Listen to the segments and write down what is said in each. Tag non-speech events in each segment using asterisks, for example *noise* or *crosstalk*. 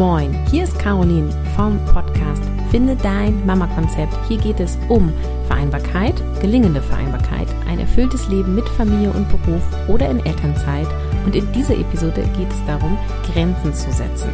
Moin, hier ist Caroline vom Podcast Finde dein Mama-Konzept. Hier geht es um Vereinbarkeit, gelingende Vereinbarkeit, ein erfülltes Leben mit Familie und Beruf oder in Elternzeit. Und in dieser Episode geht es darum, Grenzen zu setzen.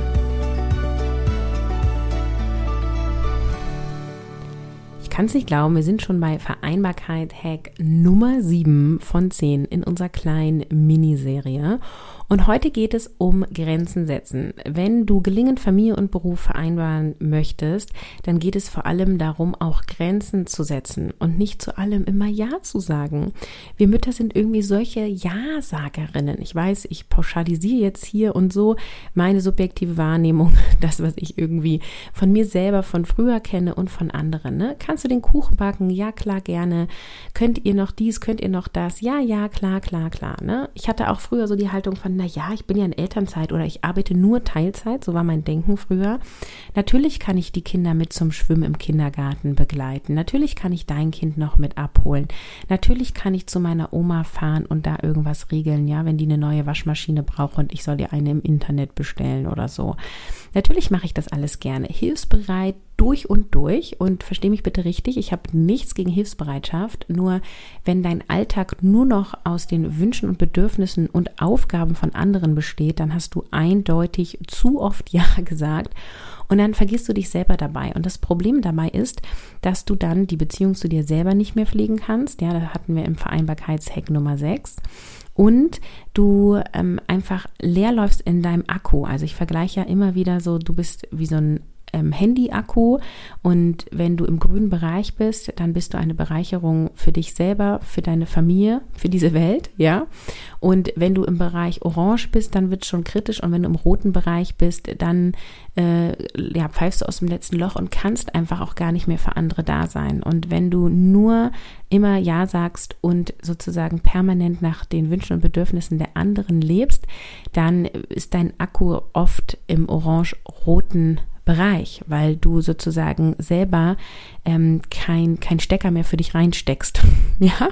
Kann es nicht glauben, wir sind schon bei Vereinbarkeit-Hack Nummer 7 von 10 in unserer kleinen Miniserie. Und heute geht es um Grenzen setzen. Wenn du gelingend Familie und Beruf vereinbaren möchtest, dann geht es vor allem darum, auch Grenzen zu setzen und nicht zu allem immer Ja zu sagen. Wir Mütter sind irgendwie solche Ja-Sagerinnen. Ich weiß, ich pauschalisiere jetzt hier und so meine subjektive Wahrnehmung, *laughs* das, was ich irgendwie von mir selber von früher kenne und von anderen. Ne? Kannst du den Kuchen backen? Ja, klar, gerne. Könnt ihr noch dies? Könnt ihr noch das? Ja, ja, klar, klar, klar. Ne? Ich hatte auch früher so die Haltung von, na ja, ich bin ja in Elternzeit oder ich arbeite nur Teilzeit, so war mein Denken früher. Natürlich kann ich die Kinder mit zum Schwimmen im Kindergarten begleiten. Natürlich kann ich dein Kind noch mit abholen. Natürlich kann ich zu meiner Oma fahren und da irgendwas regeln, ja, wenn die eine neue Waschmaschine braucht und ich soll ihr eine im Internet bestellen oder so. Natürlich mache ich das alles gerne. Hilfsbereit, durch und durch und verstehe mich bitte richtig, ich habe nichts gegen Hilfsbereitschaft, nur wenn dein Alltag nur noch aus den Wünschen und Bedürfnissen und Aufgaben von anderen besteht, dann hast du eindeutig zu oft *laughs* Ja gesagt und dann vergisst du dich selber dabei. Und das Problem dabei ist, dass du dann die Beziehung zu dir selber nicht mehr pflegen kannst. Ja, da hatten wir im Vereinbarkeitshack Nummer 6 und du ähm, einfach leer läufst in deinem Akku. Also ich vergleiche ja immer wieder so, du bist wie so ein ähm, Handy-Akku und wenn du im grünen Bereich bist, dann bist du eine Bereicherung für dich selber, für deine Familie, für diese Welt, ja. Und wenn du im Bereich Orange bist, dann wird es schon kritisch und wenn du im roten Bereich bist, dann äh, ja, pfeifst du aus dem letzten Loch und kannst einfach auch gar nicht mehr für andere da sein. Und wenn du nur immer Ja sagst und sozusagen permanent nach den Wünschen und Bedürfnissen der anderen lebst, dann ist dein Akku oft im orange-roten Bereich, weil du sozusagen selber ähm, kein, kein Stecker mehr für dich reinsteckst. *laughs* ja?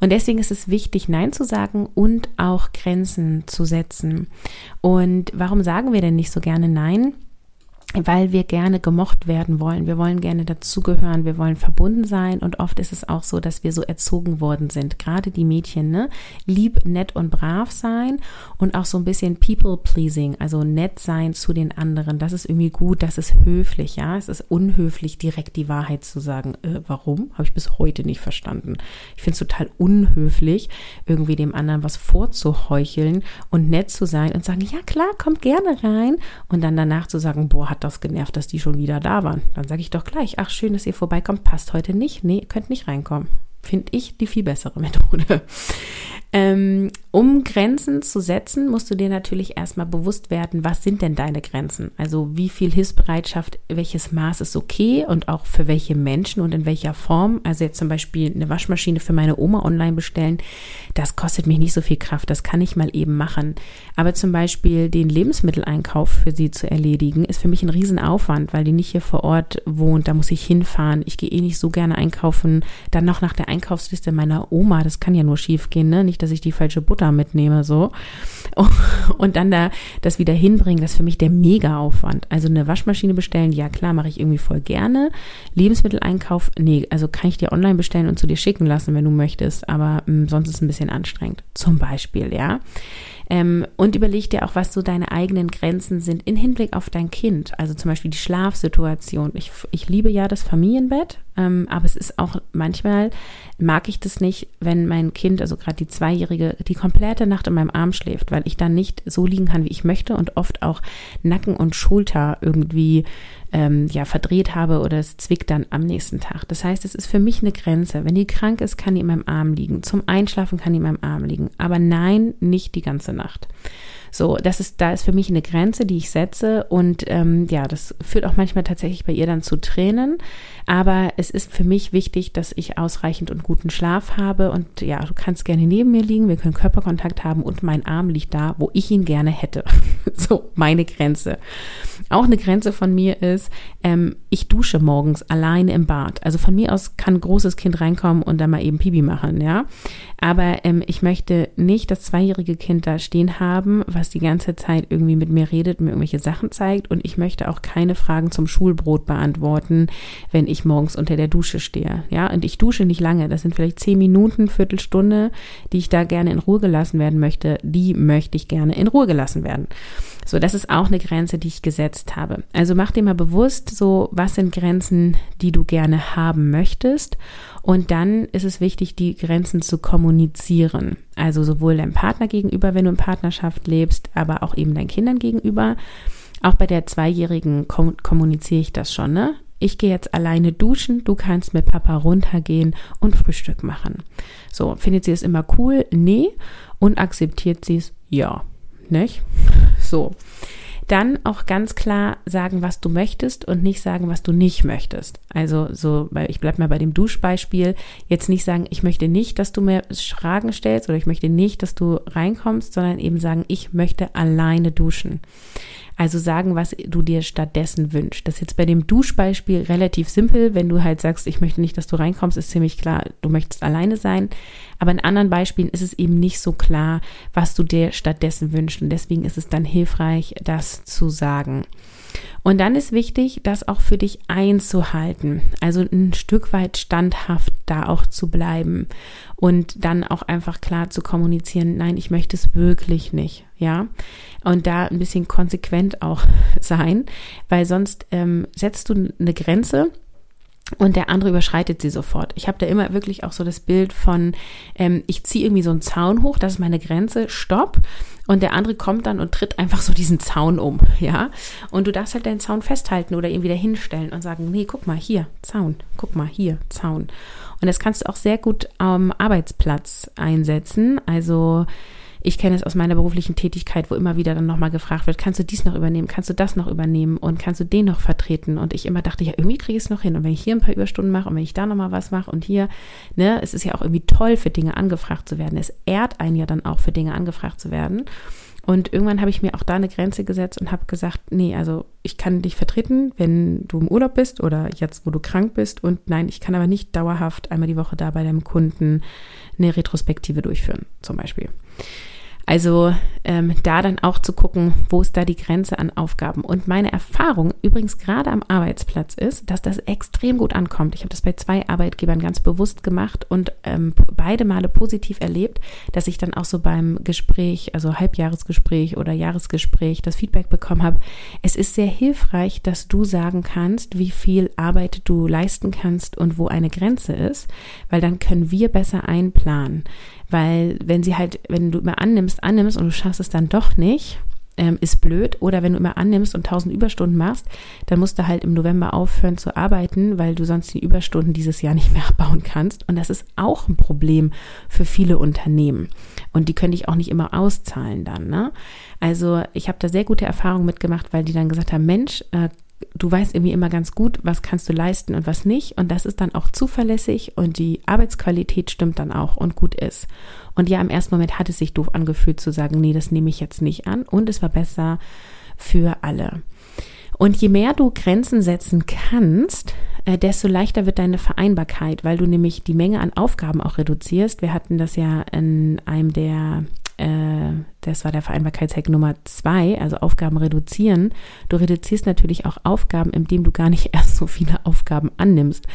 Und deswegen ist es wichtig, Nein zu sagen und auch Grenzen zu setzen. Und warum sagen wir denn nicht so gerne Nein? Weil wir gerne gemocht werden wollen. Wir wollen gerne dazugehören, wir wollen verbunden sein und oft ist es auch so, dass wir so erzogen worden sind. Gerade die Mädchen, ne? Lieb, nett und brav sein und auch so ein bisschen people pleasing, also nett sein zu den anderen. Das ist irgendwie gut, das ist höflich, ja? Es ist unhöflich, direkt die Wahrheit zu sagen. Äh, warum? Habe ich bis heute nicht verstanden. Ich finde es total unhöflich, irgendwie dem anderen was vorzuheucheln und nett zu sein und sagen, ja klar, kommt gerne rein und dann danach zu sagen, boah, hat das genervt, dass die schon wieder da waren. Dann sage ich doch gleich, ach schön, dass ihr vorbeikommt, passt heute nicht. Nee, könnt nicht reinkommen. Finde ich die viel bessere Methode. Ähm, um Grenzen zu setzen, musst du dir natürlich erstmal bewusst werden, was sind denn deine Grenzen? Also wie viel Hilfsbereitschaft, welches Maß ist okay und auch für welche Menschen und in welcher Form. Also jetzt zum Beispiel eine Waschmaschine für meine Oma online bestellen, das kostet mich nicht so viel Kraft, das kann ich mal eben machen. Aber zum Beispiel den Lebensmitteleinkauf für sie zu erledigen, ist für mich ein Riesenaufwand, weil die nicht hier vor Ort wohnt, da muss ich hinfahren. Ich gehe eh nicht so gerne einkaufen. Dann noch nach der Einkaufsliste meiner Oma, das kann ja nur schief gehen, ne? Nicht, dass ich die falsche Butter mitnehme, so. *laughs* Und dann da das wieder hinbringen, das ist für mich der Mega-Aufwand. Also eine Waschmaschine bestellen, ja klar, mache ich irgendwie voll gerne. Lebensmitteleinkauf, nee, also kann ich dir online bestellen und zu dir schicken lassen, wenn du möchtest, aber mh, hm, sonst ist es ein bisschen anstrengend. Zum Beispiel, ja. Ähm, und überleg dir auch, was so deine eigenen Grenzen sind in Hinblick auf dein Kind. Also zum Beispiel die Schlafsituation. Ich, ich liebe ja das Familienbett, ähm, aber es ist auch manchmal, mag ich das nicht, wenn mein Kind, also gerade die Zweijährige, die komplette Nacht in meinem Arm schläft, weil ich dann nicht so liegen kann, wie ich möchte und oft auch Nacken und Schulter irgendwie ähm, ja verdreht habe oder es zwickt dann am nächsten Tag. Das heißt, es ist für mich eine Grenze. Wenn die krank ist, kann die in meinem Arm liegen. Zum Einschlafen kann die in meinem Arm liegen. Aber nein, nicht die ganze Nacht. So, das ist, da ist für mich eine Grenze, die ich setze und ähm, ja, das führt auch manchmal tatsächlich bei ihr dann zu Tränen. Aber es ist für mich wichtig, dass ich ausreichend und guten Schlaf habe und ja, du kannst gerne neben mir liegen, wir können Körperkontakt haben und mein Arm liegt da, wo ich ihn gerne hätte. *laughs* so, meine Grenze. Auch eine Grenze von mir ist, ähm, ich dusche morgens alleine im Bad. Also von mir aus kann ein großes Kind reinkommen und dann mal eben Pipi machen, ja. Aber ähm, ich möchte nicht das zweijährige Kind da stehen haben, was die ganze Zeit irgendwie mit mir redet, mir irgendwelche Sachen zeigt und ich möchte auch keine Fragen zum Schulbrot beantworten, wenn ich morgens unter der Dusche stehe. Ja, und ich dusche nicht lange. Das sind vielleicht zehn Minuten, Viertelstunde, die ich da gerne in Ruhe gelassen werden möchte. Die möchte ich gerne in Ruhe gelassen werden. So, das ist auch eine Grenze, die ich gesetzt habe. Also mach dir mal bewusst, so, was sind Grenzen, die du gerne haben möchtest. Und dann ist es wichtig, die Grenzen zu kommunizieren. Also sowohl deinem Partner gegenüber, wenn du in Partnerschaft lebst, aber auch eben deinen Kindern gegenüber. Auch bei der Zweijährigen kommuniziere ich das schon, ne? Ich gehe jetzt alleine duschen, du kannst mit Papa runtergehen und Frühstück machen. So, findet sie es immer cool? Nee. Und akzeptiert sie es? Ja. Nicht? So. Dann auch ganz klar sagen, was du möchtest und nicht sagen, was du nicht möchtest. Also so, ich bleib mal bei dem Duschbeispiel, jetzt nicht sagen, ich möchte nicht, dass du mir Fragen stellst oder ich möchte nicht, dass du reinkommst, sondern eben sagen, ich möchte alleine duschen. Also sagen, was du dir stattdessen wünschst. Das ist jetzt bei dem Duschbeispiel relativ simpel. Wenn du halt sagst, ich möchte nicht, dass du reinkommst, ist ziemlich klar, du möchtest alleine sein. Aber in anderen Beispielen ist es eben nicht so klar, was du dir stattdessen wünschst. Und deswegen ist es dann hilfreich, das zu sagen. Und dann ist wichtig, das auch für dich einzuhalten. Also ein Stück weit standhaft da auch zu bleiben und dann auch einfach klar zu kommunizieren, nein, ich möchte es wirklich nicht, ja. Und da ein bisschen konsequent auch *laughs* sein, weil sonst ähm, setzt du eine Grenze und der andere überschreitet sie sofort. Ich habe da immer wirklich auch so das Bild von, ähm, ich ziehe irgendwie so einen Zaun hoch, das ist meine Grenze, stopp. Und der andere kommt dann und tritt einfach so diesen Zaun um, *laughs* ja. Und du darfst halt deinen Zaun festhalten oder ihn wieder hinstellen und sagen, nee, guck mal, hier, Zaun, guck mal, hier, Zaun. Und das kannst du auch sehr gut am Arbeitsplatz einsetzen. Also ich kenne es aus meiner beruflichen Tätigkeit, wo immer wieder dann nochmal gefragt wird, kannst du dies noch übernehmen, kannst du das noch übernehmen und kannst du den noch vertreten? Und ich immer dachte, ja, irgendwie kriege ich es noch hin. Und wenn ich hier ein paar Überstunden mache und wenn ich da nochmal was mache und hier, ne, es ist ja auch irgendwie toll, für Dinge angefragt zu werden. Es ehrt einen ja dann auch, für Dinge angefragt zu werden. Und irgendwann habe ich mir auch da eine Grenze gesetzt und habe gesagt, nee, also ich kann dich vertreten, wenn du im Urlaub bist oder jetzt, wo du krank bist. Und nein, ich kann aber nicht dauerhaft einmal die Woche da bei deinem Kunden eine Retrospektive durchführen, zum Beispiel. Also ähm, da dann auch zu gucken, wo ist da die Grenze an Aufgaben. Und meine Erfahrung übrigens gerade am Arbeitsplatz ist, dass das extrem gut ankommt. Ich habe das bei zwei Arbeitgebern ganz bewusst gemacht und ähm, beide Male positiv erlebt, dass ich dann auch so beim Gespräch, also Halbjahresgespräch oder Jahresgespräch, das Feedback bekommen habe. Es ist sehr hilfreich, dass du sagen kannst, wie viel Arbeit du leisten kannst und wo eine Grenze ist, weil dann können wir besser einplanen. Weil wenn sie halt, wenn du immer annimmst, annimmst und du schaffst es dann doch nicht, ähm, ist blöd. Oder wenn du immer annimmst und tausend Überstunden machst, dann musst du halt im November aufhören zu arbeiten, weil du sonst die Überstunden dieses Jahr nicht mehr abbauen kannst. Und das ist auch ein Problem für viele Unternehmen. Und die können dich auch nicht immer auszahlen dann. Ne? Also ich habe da sehr gute Erfahrungen mitgemacht, weil die dann gesagt haben, Mensch, äh, du weißt irgendwie immer ganz gut, was kannst du leisten und was nicht. Und das ist dann auch zuverlässig und die Arbeitsqualität stimmt dann auch und gut ist. Und ja, im ersten Moment hat es sich doof angefühlt zu sagen, nee, das nehme ich jetzt nicht an. Und es war besser für alle. Und je mehr du Grenzen setzen kannst, äh, desto leichter wird deine Vereinbarkeit, weil du nämlich die Menge an Aufgaben auch reduzierst. Wir hatten das ja in einem der äh, das war der Vereinbarkeitshack Nummer zwei, also Aufgaben reduzieren. Du reduzierst natürlich auch Aufgaben, indem du gar nicht *laughs* erst so viele Aufgaben annimmst.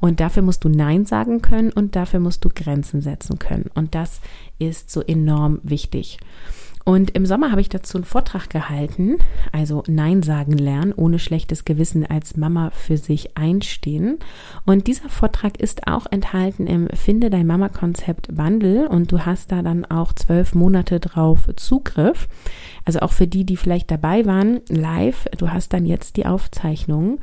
Und dafür musst du Nein sagen können und dafür musst du Grenzen setzen können. Und das ist so enorm wichtig. Und im Sommer habe ich dazu einen Vortrag gehalten, also Nein sagen lernen, ohne schlechtes Gewissen als Mama für sich einstehen. Und dieser Vortrag ist auch enthalten im Finde dein Mama-Konzept Bundle und du hast da dann auch zwölf Monate drauf Zugriff. Also auch für die, die vielleicht dabei waren, live, du hast dann jetzt die Aufzeichnung.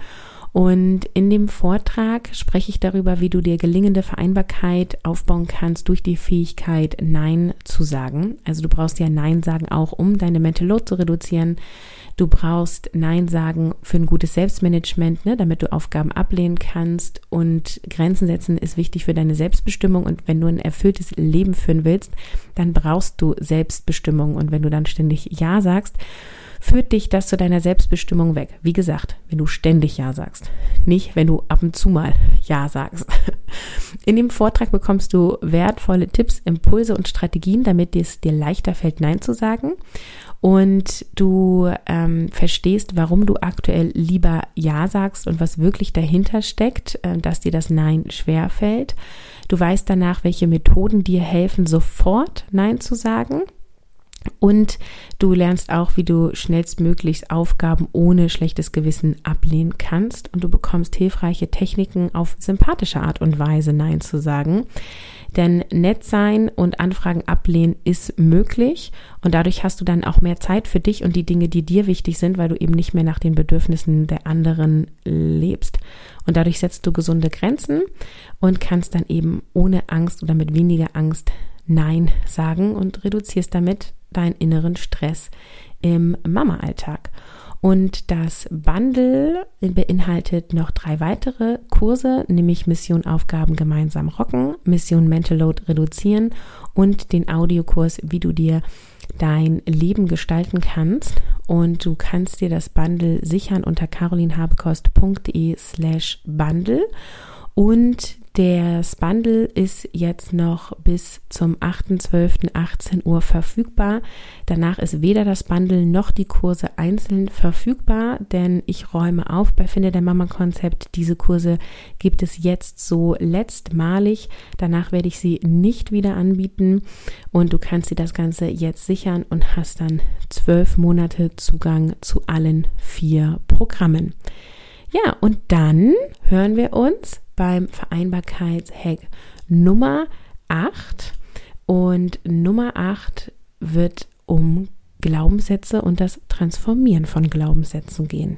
Und in dem Vortrag spreche ich darüber, wie du dir gelingende Vereinbarkeit aufbauen kannst durch die Fähigkeit, Nein zu sagen. Also du brauchst ja Nein sagen auch, um deine Mental Load zu reduzieren. Du brauchst Nein sagen für ein gutes Selbstmanagement, ne, damit du Aufgaben ablehnen kannst. Und Grenzen setzen ist wichtig für deine Selbstbestimmung. Und wenn du ein erfülltes Leben führen willst, dann brauchst du Selbstbestimmung. Und wenn du dann ständig Ja sagst, führt dich das zu deiner Selbstbestimmung weg. Wie gesagt, wenn du ständig Ja sagst, nicht wenn du ab und zu mal Ja sagst. *laughs* In dem Vortrag bekommst du wertvolle Tipps, Impulse und Strategien, damit es dir leichter fällt, Nein zu sagen. Und du ähm, verstehst, warum du aktuell lieber Ja sagst und was wirklich dahinter steckt, äh, dass dir das Nein schwer fällt. Du weißt danach, welche Methoden dir helfen, sofort Nein zu sagen. Und du lernst auch, wie du schnellstmöglichst Aufgaben ohne schlechtes Gewissen ablehnen kannst. Und du bekommst hilfreiche Techniken, auf sympathische Art und Weise Nein zu sagen. Denn nett sein und Anfragen ablehnen ist möglich. Und dadurch hast du dann auch mehr Zeit für dich und die Dinge, die dir wichtig sind, weil du eben nicht mehr nach den Bedürfnissen der anderen lebst. Und dadurch setzt du gesunde Grenzen und kannst dann eben ohne Angst oder mit weniger Angst Nein sagen und reduzierst damit deinen inneren Stress im Mama-Alltag. Und das Bundle beinhaltet noch drei weitere Kurse, nämlich Mission Aufgaben gemeinsam rocken, Mission Mental Load reduzieren und den Audiokurs, wie du dir dein Leben gestalten kannst. Und du kannst dir das Bundle sichern unter carolinhabekost.de slash Bundle. Und das Bundle ist jetzt noch bis zum 8.12.18 Uhr verfügbar. Danach ist weder das Bundle noch die Kurse einzeln verfügbar, denn ich räume auf bei Finde der Mama Konzept. Diese Kurse gibt es jetzt so letztmalig. Danach werde ich sie nicht wieder anbieten und du kannst dir das Ganze jetzt sichern und hast dann zwölf Monate Zugang zu allen vier Programmen. Ja, und dann hören wir uns beim Vereinbarkeitshack Nummer 8. Und Nummer 8 wird um Glaubenssätze und das Transformieren von Glaubenssätzen gehen.